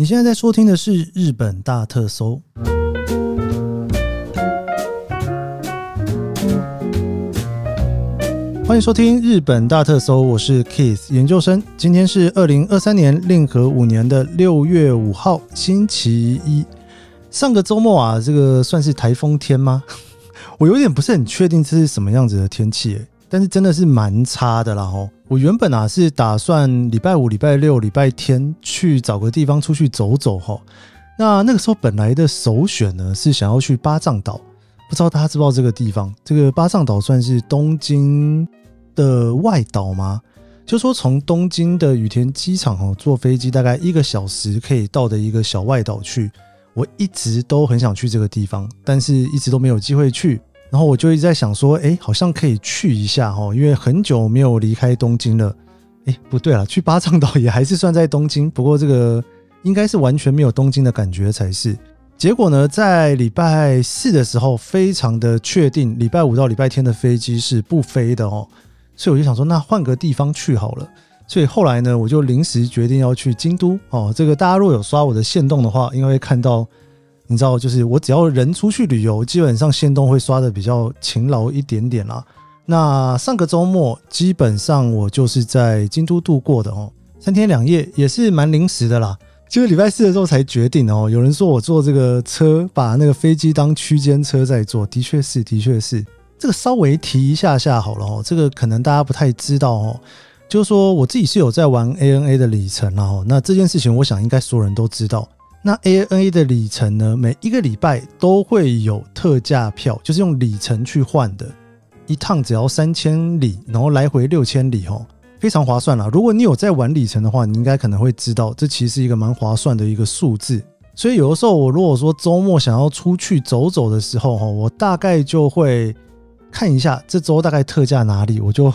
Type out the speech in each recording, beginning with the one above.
你现在在收听的是日本大特搜，欢迎收听日本大特搜，我是 Keith 研究生。今天是二零二三年令和五年的六月五号，星期一。上个周末啊，这个算是台风天吗？我有点不是很确定这是什么样子的天气诶，但是真的是蛮差的啦吼。我原本啊是打算礼拜五、礼拜六、礼拜天去找个地方出去走走吼。那那个时候本来的首选呢是想要去八丈岛，不知道大家知不知道这个地方？这个八丈岛算是东京的外岛吗？就说从东京的羽田机场哦，坐飞机大概一个小时可以到的一个小外岛去。我一直都很想去这个地方，但是一直都没有机会去。然后我就一直在想说，哎，好像可以去一下哈，因为很久没有离开东京了。哎，不对了，去八丈岛也还是算在东京，不过这个应该是完全没有东京的感觉才是。结果呢，在礼拜四的时候，非常的确定，礼拜五到礼拜天的飞机是不飞的哦，所以我就想说，那换个地方去好了。所以后来呢，我就临时决定要去京都哦。这个大家如果有刷我的线动的话，应该会看到。你知道，就是我只要人出去旅游，基本上线动会刷的比较勤劳一点点啦。那上个周末，基本上我就是在京都度过的哦，三天两夜也是蛮临时的啦。就是礼拜四的时候才决定哦。有人说我坐这个车，把那个飞机当区间车在坐，的确是，的确是。这个稍微提一下下好了哦，这个可能大家不太知道哦。就是说我自己是有在玩 ANA 的里程啦哦，那这件事情我想应该所有人都知道。那 ANA 的里程呢，每一个礼拜都会有特价票，就是用里程去换的，一趟只要三千里，然后来回六千里哦，非常划算啦。如果你有在玩里程的话，你应该可能会知道，这其实是一个蛮划算的一个数字。所以有的时候，我如果说周末想要出去走走的时候，哈，我大概就会看一下这周大概特价哪里，我就。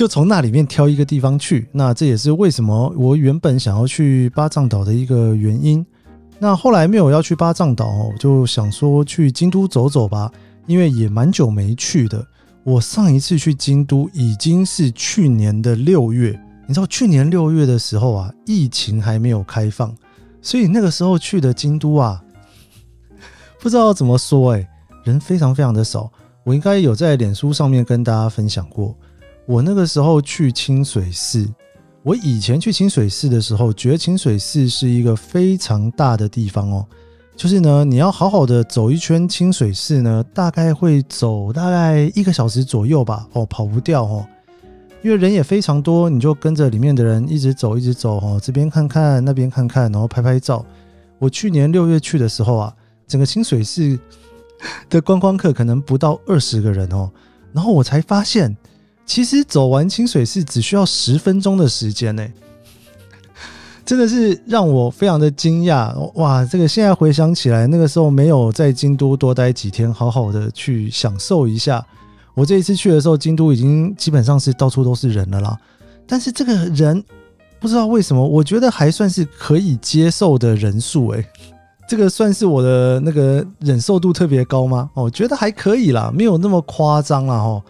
就从那里面挑一个地方去，那这也是为什么我原本想要去八丈岛的一个原因。那后来没有要去八丈岛，我就想说去京都走走吧，因为也蛮久没去的。我上一次去京都已经是去年的六月，你知道去年六月的时候啊，疫情还没有开放，所以那个时候去的京都啊，不知道怎么说哎，人非常非常的少。我应该有在脸书上面跟大家分享过。我那个时候去清水寺，我以前去清水寺的时候，觉得清水寺是一个非常大的地方哦。就是呢，你要好好的走一圈清水寺呢，大概会走大概一个小时左右吧。哦，跑不掉哦，因为人也非常多，你就跟着里面的人一直走，一直走哦，这边看看，那边看看，然后拍拍照。我去年六月去的时候啊，整个清水寺的观光客可能不到二十个人哦，然后我才发现。其实走完清水寺只需要十分钟的时间呢，真的是让我非常的惊讶哇！这个现在回想起来，那个时候没有在京都多待几天，好好的去享受一下。我这一次去的时候，京都已经基本上是到处都是人了啦。但是这个人不知道为什么，我觉得还算是可以接受的人数诶，这个算是我的那个忍受度特别高吗？我觉得还可以啦，没有那么夸张啦哦。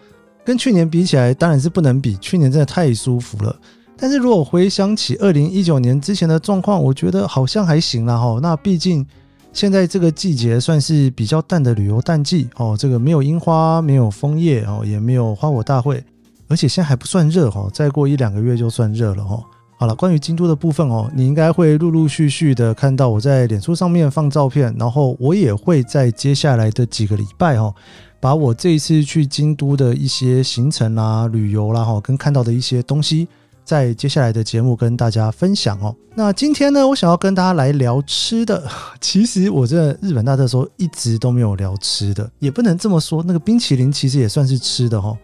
跟去年比起来，当然是不能比。去年真的太舒服了。但是如果回想起二零一九年之前的状况，我觉得好像还行啦哈。那毕竟现在这个季节算是比较淡的旅游淡季哦。这个没有樱花，没有枫叶哦，也没有花火大会，而且现在还不算热哈。再过一两个月就算热了哈。好了，关于京都的部分哦，你应该会陆陆续续的看到我在脸书上面放照片，然后我也会在接下来的几个礼拜哦。把我这一次去京都的一些行程啊、旅游啦，哈，跟看到的一些东西，在接下来的节目跟大家分享哦。那今天呢，我想要跟大家来聊吃的。其实我在日本大特的时候一直都没有聊吃的，也不能这么说。那个冰淇淋其实也算是吃的哈。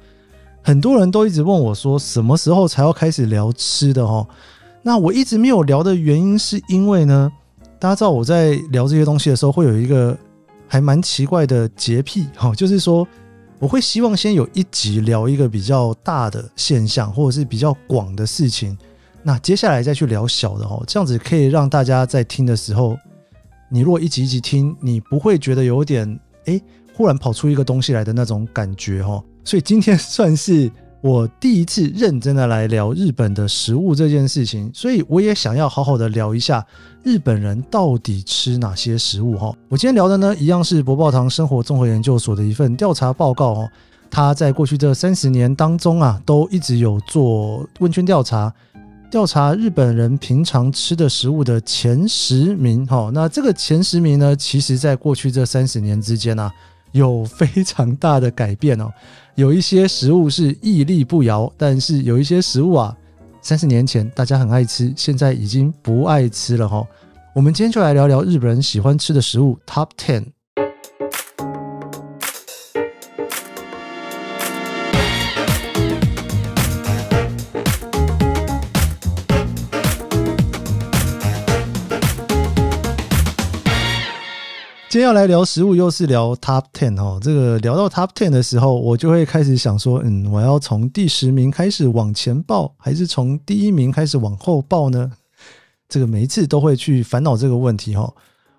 很多人都一直问我说，什么时候才要开始聊吃的哈？那我一直没有聊的原因，是因为呢，大家知道我在聊这些东西的时候，会有一个。还蛮奇怪的洁癖哈，就是说我会希望先有一集聊一个比较大的现象或者是比较广的事情，那接下来再去聊小的哦，这样子可以让大家在听的时候，你如果一集一集听，你不会觉得有点诶，忽然跑出一个东西来的那种感觉哈。所以今天算是我第一次认真的来聊日本的食物这件事情，所以我也想要好好的聊一下日本人到底吃哪些食物哈。我今天聊的呢，一样是博报堂生活综合研究所的一份调查报告哦。他在过去这三十年当中啊，都一直有做问卷调查，调查日本人平常吃的食物的前十名哈。那这个前十名呢，其实在过去这三十年之间啊，有非常大的改变哦。有一些食物是屹立不摇，但是有一些食物啊，三十年前大家很爱吃，现在已经不爱吃了哈。我们今天就来聊聊日本人喜欢吃的食物 Top Ten。今天要来聊食物，又是聊 Top Ten 哦。这个聊到 Top Ten 的时候，我就会开始想说，嗯，我要从第十名开始往前报，还是从第一名开始往后报呢？这个每一次都会去烦恼这个问题哈。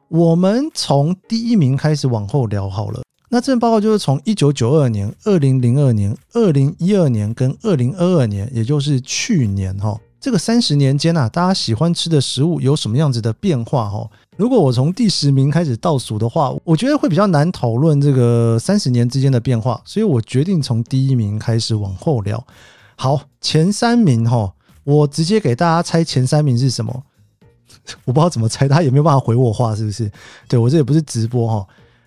我们从第一名开始往后聊好了。那这份报告就是从一九九二年、二零零二年、二零一二年跟二零二二年，也就是去年哈。这个三十年间啊，大家喜欢吃的食物有什么样子的变化？哦，如果我从第十名开始倒数的话，我觉得会比较难讨论这个三十年之间的变化，所以我决定从第一名开始往后聊。好，前三名哈，我直接给大家猜前三名是什么？我不知道怎么猜，大家也没有办法回我话，是不是？对，我这也不是直播哈，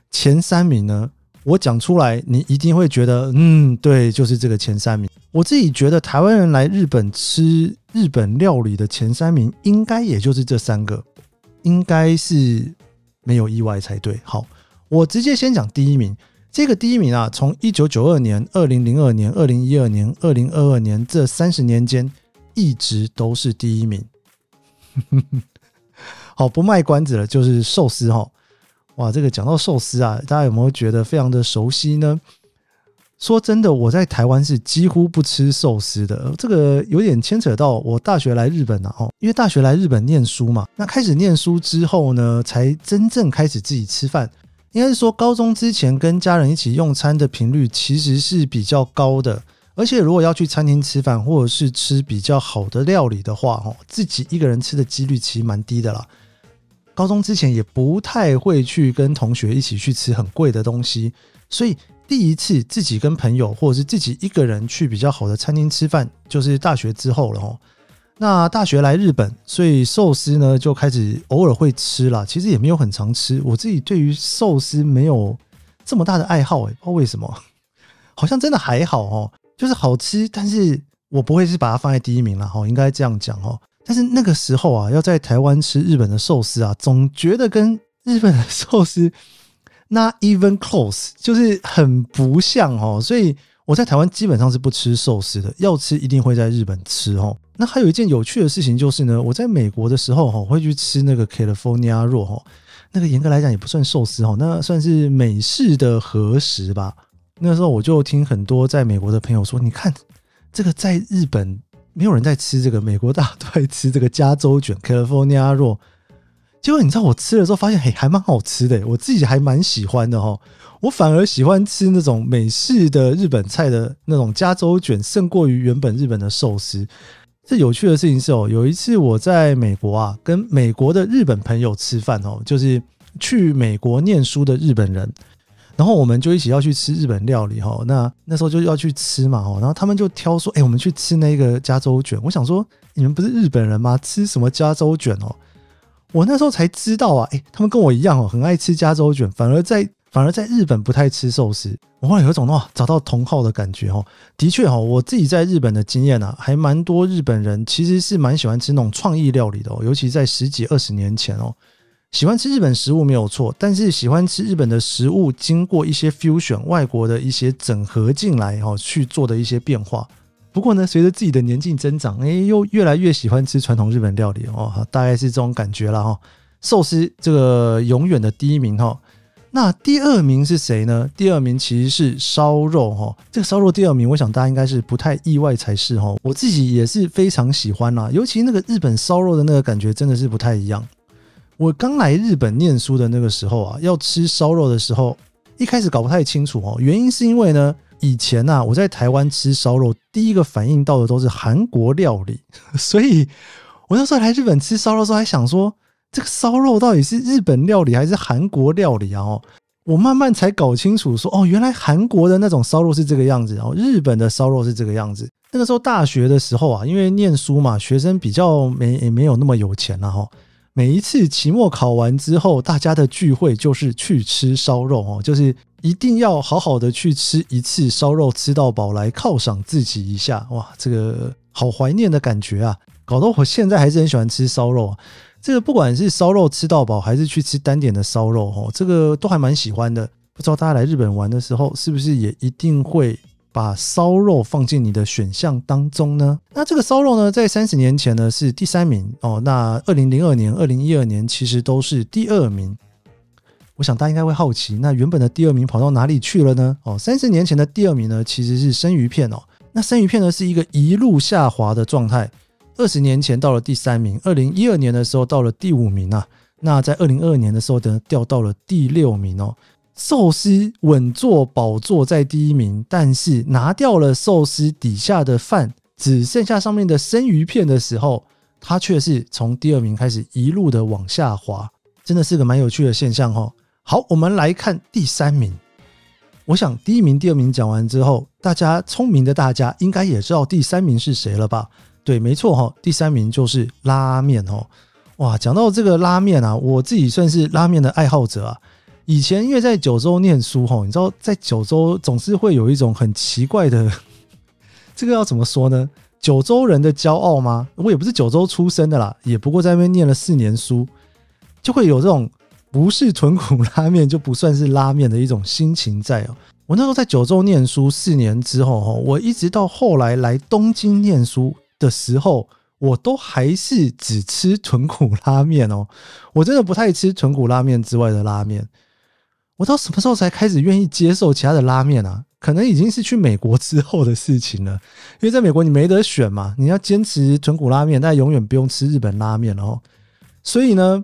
前三名呢？我讲出来，你一定会觉得，嗯，对，就是这个前三名。我自己觉得，台湾人来日本吃日本料理的前三名，应该也就是这三个，应该是没有意外才对。好，我直接先讲第一名。这个第一名啊，从一九九二年、二零零二年、二零一二年、二零二二年这三十年间，一直都是第一名。好，不卖关子了，就是寿司哈。哇，这个讲到寿司啊，大家有没有觉得非常的熟悉呢？说真的，我在台湾是几乎不吃寿司的。这个有点牵扯到我大学来日本啊，哦，因为大学来日本念书嘛。那开始念书之后呢，才真正开始自己吃饭。应该是说，高中之前跟家人一起用餐的频率其实是比较高的。而且如果要去餐厅吃饭，或者是吃比较好的料理的话，哦，自己一个人吃的几率其实蛮低的啦。高中之前也不太会去跟同学一起去吃很贵的东西，所以第一次自己跟朋友或者是自己一个人去比较好的餐厅吃饭，就是大学之后了哦。那大学来日本，所以寿司呢就开始偶尔会吃啦，其实也没有很常吃。我自己对于寿司没有这么大的爱好，诶，不知道为什么，好像真的还好哦，就是好吃，但是我不会是把它放在第一名了哦，应该这样讲哦。但是那个时候啊，要在台湾吃日本的寿司啊，总觉得跟日本的寿司那 even close，就是很不像哦。所以我在台湾基本上是不吃寿司的，要吃一定会在日本吃哦。那还有一件有趣的事情就是呢，我在美国的时候哈，会去吃那个 California Roll 哈，那个严格来讲也不算寿司哈，那算是美式的和食吧。那时候我就听很多在美国的朋友说，你看这个在日本。没有人在吃这个，美国大家都在吃这个加州卷 （California Roll）。结果你知道我吃了之后发现，嘿，还蛮好吃的，我自己还蛮喜欢的哈。我反而喜欢吃那种美式的日本菜的那种加州卷，胜过于原本日本的寿司。这有趣的事情是哦，有一次我在美国啊，跟美国的日本朋友吃饭哦，就是去美国念书的日本人。然后我们就一起要去吃日本料理哈，那那时候就要去吃嘛哈，然后他们就挑说，哎，我们去吃那个加州卷。我想说，你们不是日本人吗？吃什么加州卷哦？我那时候才知道啊，哎，他们跟我一样哦，很爱吃加州卷，反而在反而在日本不太吃寿司。我忽然有一种哇，找到同好的感觉哦。的确哈，我自己在日本的经验啊，还蛮多日本人其实是蛮喜欢吃那种创意料理的哦，尤其在十几二十年前哦。喜欢吃日本食物没有错，但是喜欢吃日本的食物，经过一些 fusion 外国的一些整合进来哈，去做的一些变化。不过呢，随着自己的年纪增长，哎，又越来越喜欢吃传统日本料理哦，大概是这种感觉了哈。寿司这个永远的第一名哈，那第二名是谁呢？第二名其实是烧肉哈，这个烧肉第二名，我想大家应该是不太意外才是哈。我自己也是非常喜欢啦，尤其那个日本烧肉的那个感觉真的是不太一样。我刚来日本念书的那个时候啊，要吃烧肉的时候，一开始搞不太清楚哦。原因是因为呢，以前呐、啊，我在台湾吃烧肉，第一个反应到的都是韩国料理，所以我那时候来日本吃烧肉的时候，还想说这个烧肉到底是日本料理还是韩国料理啊？哦，我慢慢才搞清楚说，哦，原来韩国的那种烧肉是这个样子，然后日本的烧肉是这个样子。那个时候大学的时候啊，因为念书嘛，学生比较没也没有那么有钱了哈。每一次期末考完之后，大家的聚会就是去吃烧肉哦，就是一定要好好的去吃一次烧肉，吃到饱来犒赏自己一下。哇，这个好怀念的感觉啊！搞得我现在还是很喜欢吃烧肉。这个不管是烧肉吃到饱，还是去吃单点的烧肉哦，这个都还蛮喜欢的。不知道大家来日本玩的时候，是不是也一定会？把烧肉放进你的选项当中呢？那这个烧肉呢，在三十年前呢是第三名哦。那二零零二年、二零一二年其实都是第二名。我想大家应该会好奇，那原本的第二名跑到哪里去了呢？哦，三十年前的第二名呢其实是生鱼片哦。那生鱼片呢是一个一路下滑的状态。二十年前到了第三名，二零一二年的时候到了第五名啊。那在二零二二年的时候呢，掉到了第六名哦。寿司稳坐宝座在第一名，但是拿掉了寿司底下的饭，只剩下上面的生鱼片的时候，它却是从第二名开始一路的往下滑，真的是个蛮有趣的现象哦。好，我们来看第三名。我想第一名、第二名讲完之后，大家聪明的大家应该也知道第三名是谁了吧？对，没错哈，第三名就是拉面哦。哇，讲到这个拉面啊，我自己算是拉面的爱好者啊。以前因为在九州念书吼，你知道在九州总是会有一种很奇怪的，这个要怎么说呢？九州人的骄傲吗？我也不是九州出生的啦，也不过在那边念了四年书，就会有这种不是豚骨拉面就不算是拉面的一种心情在哦。我那时候在九州念书四年之后吼，我一直到后来来东京念书的时候，我都还是只吃豚骨拉面哦。我真的不太吃豚骨拉面之外的拉面。我到什么时候才开始愿意接受其他的拉面啊？可能已经是去美国之后的事情了。因为在美国你没得选嘛，你要坚持豚骨拉面，但永远不用吃日本拉面哦。所以呢，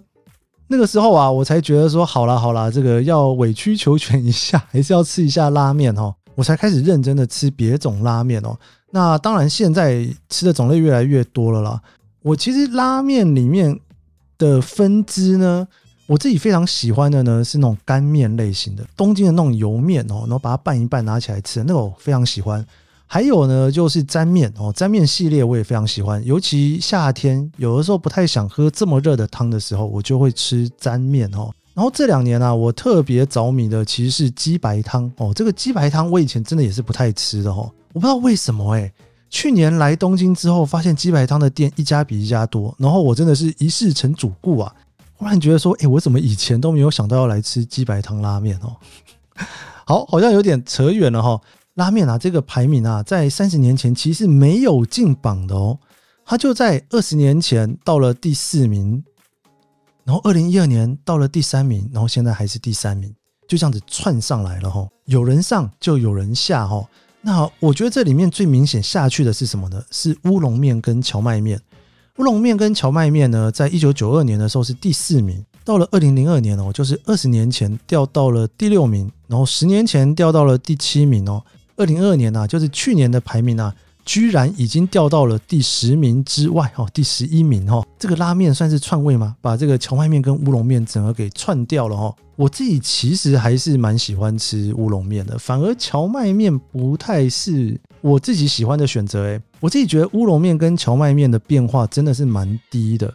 那个时候啊，我才觉得说，好啦好啦，这个要委曲求全一下，还是要吃一下拉面哦。我才开始认真的吃别种拉面哦。那当然，现在吃的种类越来越多了啦。我其实拉面里面的分支呢。我自己非常喜欢的呢是那种干面类型的，东京的那种油面哦，然后把它拌一拌拿起来吃，那个我非常喜欢。还有呢就是沾面哦，沾面系列我也非常喜欢，尤其夏天有的时候不太想喝这么热的汤的时候，我就会吃沾面哦。然后这两年啊，我特别着迷的其实是鸡白汤哦，这个鸡白汤我以前真的也是不太吃的哦，我不知道为什么诶，去年来东京之后，发现鸡白汤的店一家比一家多，然后我真的是一试成主顾啊。忽然觉得说，诶，我怎么以前都没有想到要来吃鸡白汤拉面哦？好，好像有点扯远了哈。拉面啊，这个排名啊，在三十年前其实没有进榜的哦。它就在二十年前到了第四名，然后二零一二年到了第三名，然后现在还是第三名，就这样子窜上来了哈。有人上就有人下哈。那我觉得这里面最明显下去的是什么呢？是乌龙面跟蕎麦面。乌龙面跟蕎麦面呢，在一九九二年的时候是第四名，到了二零零二年哦，就是二十年前掉到了第六名，然后十年前掉到了第七名哦，二零二二年啊，就是去年的排名啊。居然已经掉到了第十名之外哦，第十一名哦。这个拉面算是串位吗？把这个荞麦面跟乌龙面整个给串掉了哦。我自己其实还是蛮喜欢吃乌龙面的，反而荞麦面不太是我自己喜欢的选择。诶，我自己觉得乌龙面跟荞麦面的变化真的是蛮低的。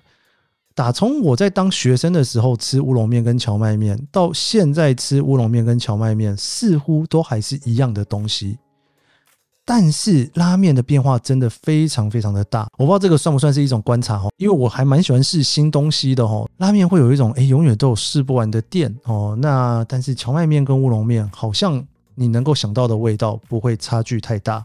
打从我在当学生的时候吃乌龙面跟荞麦面，到现在吃乌龙面跟荞麦面，似乎都还是一样的东西。但是拉面的变化真的非常非常的大，我不知道这个算不算是一种观察哦，因为我还蛮喜欢试新东西的哦。拉面会有一种诶，永远都有试不完的店哦。那但是荞麦面跟乌龙面好像你能够想到的味道不会差距太大。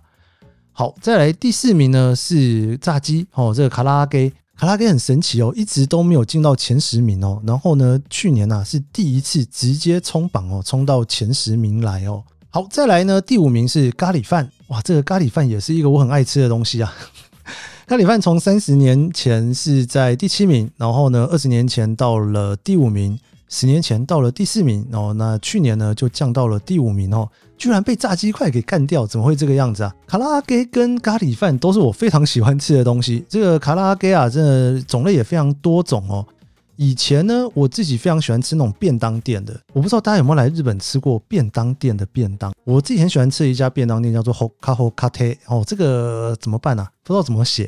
好，再来第四名呢是炸鸡哦，这个卡拉给卡拉给很神奇哦，一直都没有进到前十名哦。然后呢，去年呐是第一次直接冲榜哦，冲到前十名来哦。好，再来呢，第五名是咖喱饭。哇，这个咖喱饭也是一个我很爱吃的东西啊！咖喱饭从三十年前是在第七名，然后呢，二十年前到了第五名，十年前到了第四名哦，那去年呢就降到了第五名哦，居然被炸鸡块给干掉，怎么会这个样子啊？卡拉阿给跟咖喱饭都是我非常喜欢吃的东西，这个卡拉阿给啊，真的种类也非常多种哦。以前呢，我自己非常喜欢吃那种便当店的，我不知道大家有没有来日本吃过便当店的便当。我自己很喜欢吃一家便当店叫做 Hokkaho Kate 哦，这个怎么办呢、啊？不知道怎么写，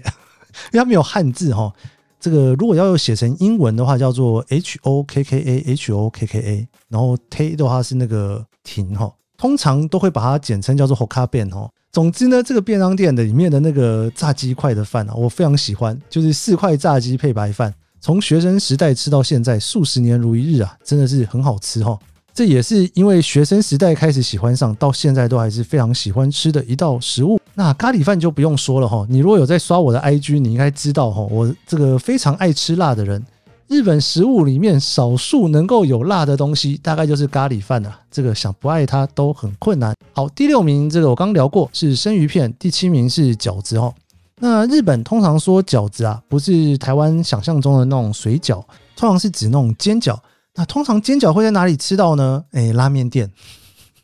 因为它没有汉字哈、哦。这个如果要写成英文的话，叫做 H O K K A H O K K A，然后 T 的话是那个停哈，通常都会把它简称叫做 Hokka 便哦。总之呢，这个便当店的里面的那个炸鸡块的饭啊，我非常喜欢，就是四块炸鸡配白饭，从学生时代吃到现在，数十年如一日啊，真的是很好吃哈。这也是因为学生时代开始喜欢上，到现在都还是非常喜欢吃的一道食物。那咖喱饭就不用说了哈，你如果有在刷我的 IG，你应该知道哈，我这个非常爱吃辣的人。日本食物里面少数能够有辣的东西，大概就是咖喱饭了。这个想不爱它都很困难。好，第六名这个我刚聊过是生鱼片，第七名是饺子哦。那日本通常说饺子啊，不是台湾想象中的那种水饺，通常是指那种煎饺。那通常煎饺会在哪里吃到呢？哎，拉面店。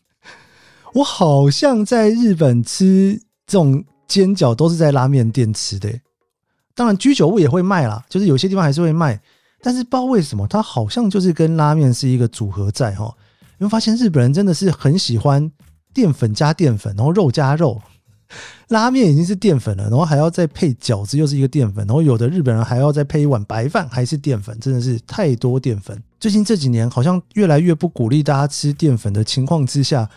我好像在日本吃。这种煎饺都是在拉面店吃的，当然居酒屋也会卖啦，就是有些地方还是会卖，但是不知道为什么它好像就是跟拉面是一个组合在哈。你会发现日本人真的是很喜欢淀粉加淀粉，然后肉加肉，拉面已经是淀粉了，然后还要再配饺子又是一个淀粉，然后有的日本人还要再配一碗白饭还是淀粉，真的是太多淀粉。最近这几年好像越来越不鼓励大家吃淀粉的情况之下。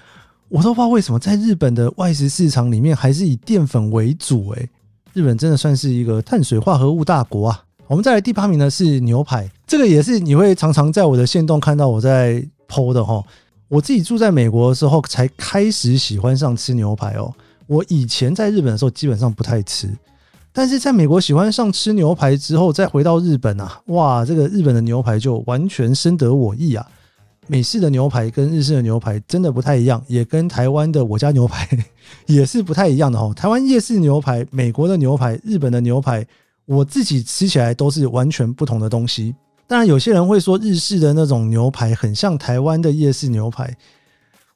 我都不知道为什么在日本的外食市场里面还是以淀粉为主诶，日本真的算是一个碳水化合物大国啊。我们再来第八名呢是牛排，这个也是你会常常在我的线动看到我在剖的哈。我自己住在美国的时候才开始喜欢上吃牛排哦。我以前在日本的时候基本上不太吃，但是在美国喜欢上吃牛排之后，再回到日本啊，哇，这个日本的牛排就完全深得我意啊。美式的牛排跟日式的牛排真的不太一样，也跟台湾的我家牛排 也是不太一样的哦。台湾夜市牛排、美国的牛排、日本的牛排，我自己吃起来都是完全不同的东西。当然，有些人会说日式的那种牛排很像台湾的夜市牛排，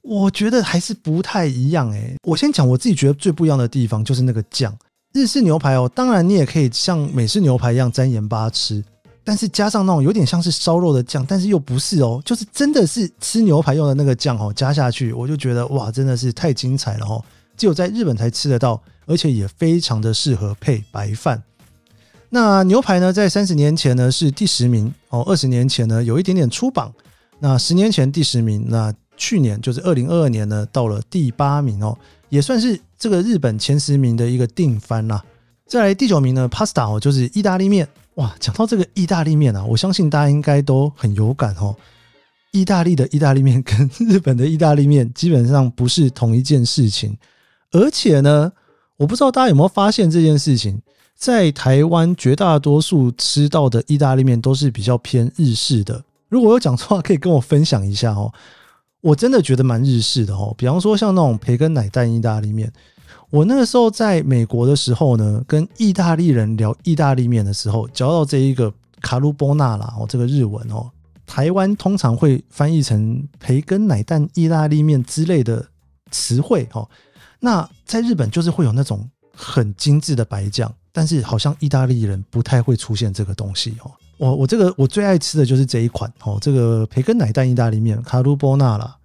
我觉得还是不太一样诶。我先讲我自己觉得最不一样的地方，就是那个酱。日式牛排哦，当然你也可以像美式牛排一样沾盐巴吃。但是加上那种有点像是烧肉的酱，但是又不是哦，就是真的是吃牛排用的那个酱哦，加下去我就觉得哇，真的是太精彩了哦，只有在日本才吃得到，而且也非常的适合配白饭。那牛排呢，在三十年前呢是第十名哦，二十年前呢有一点点出榜，那十年前第十名，那去年就是二零二二年呢到了第八名哦，也算是这个日本前十名的一个定番啦。再来第九名呢，Pasta 哦，就是意大利面。哇，讲到这个意大利面啊，我相信大家应该都很有感哦。意大利的意大利面跟日本的意大利面基本上不是同一件事情，而且呢，我不知道大家有没有发现这件事情，在台湾绝大多数吃到的意大利面都是比较偏日式的。如果有讲错话，可以跟我分享一下哦。我真的觉得蛮日式的哦，比方说像那种培根奶蛋意大利面。我那个时候在美国的时候呢，跟意大利人聊意大利面的时候，讲到这一个卡鲁波纳啦，哦，这个日文哦，台湾通常会翻译成培根奶蛋意大利面之类的词汇哦。那在日本就是会有那种很精致的白酱，但是好像意大利人不太会出现这个东西哦。我我这个我最爱吃的就是这一款哦，这个培根奶蛋意大利面卡鲁波纳啦。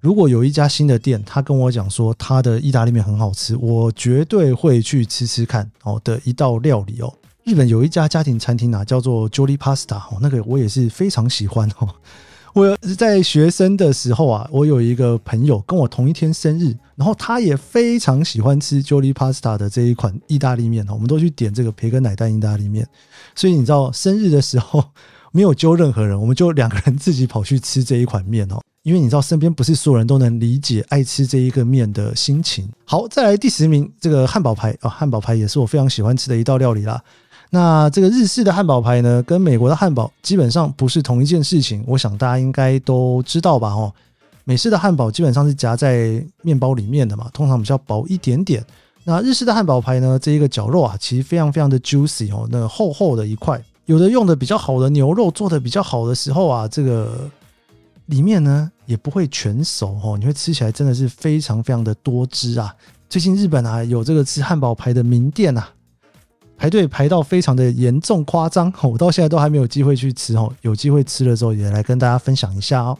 如果有一家新的店，他跟我讲说他的意大利面很好吃，我绝对会去吃吃看哦的一道料理哦。日本有一家家庭餐厅啊，叫做 Jolly Pasta 哦，那个我也是非常喜欢哦。我在学生的时候啊，我有一个朋友跟我同一天生日，然后他也非常喜欢吃 Jolly Pasta 的这一款意大利面哦。我们都去点这个培根奶蛋意大利面，所以你知道生日的时候 没有揪任何人，我们就两个人自己跑去吃这一款面哦。因为你知道，身边不是所有人都能理解爱吃这一个面的心情。好，再来第十名，这个汉堡排啊，汉堡排也是我非常喜欢吃的一道料理啦。那这个日式的汉堡排呢，跟美国的汉堡基本上不是同一件事情，我想大家应该都知道吧？哦，美式的汉堡基本上是夹在面包里面的嘛，通常比较薄一点点。那日式的汉堡排呢，这一个绞肉啊，其实非常非常的 juicy 哦，那厚厚的一块。有的用的比较好的牛肉做的比较好的时候啊，这个里面呢也不会全熟哦，你会吃起来真的是非常非常的多汁啊。最近日本啊有这个吃汉堡排的名店啊，排队排到非常的严重夸张，我到现在都还没有机会去吃哦，有机会吃了之后也来跟大家分享一下哦。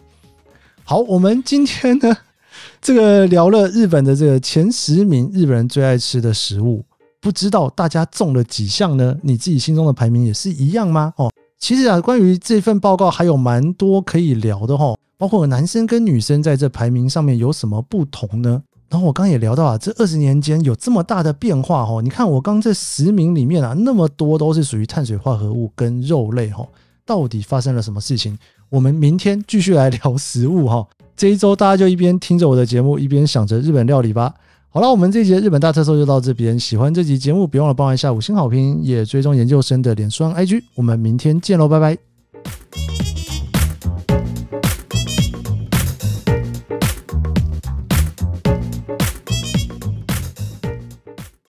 好，我们今天呢 这个聊了日本的这个前十名日本人最爱吃的食物。不知道大家中了几项呢？你自己心中的排名也是一样吗？哦，其实啊，关于这份报告还有蛮多可以聊的哈，包括男生跟女生在这排名上面有什么不同呢？然后我刚刚也聊到啊，这二十年间有这么大的变化哈，你看我刚这十名里面啊，那么多都是属于碳水化合物跟肉类哈，到底发生了什么事情？我们明天继续来聊食物哈。这一周大家就一边听着我的节目，一边想着日本料理吧。好了，我们这一集日本大特搜就到这边。喜欢这集节目，别忘了帮我一下五星好评，也追踪研究生的脸书 IG。我们明天见喽，拜拜。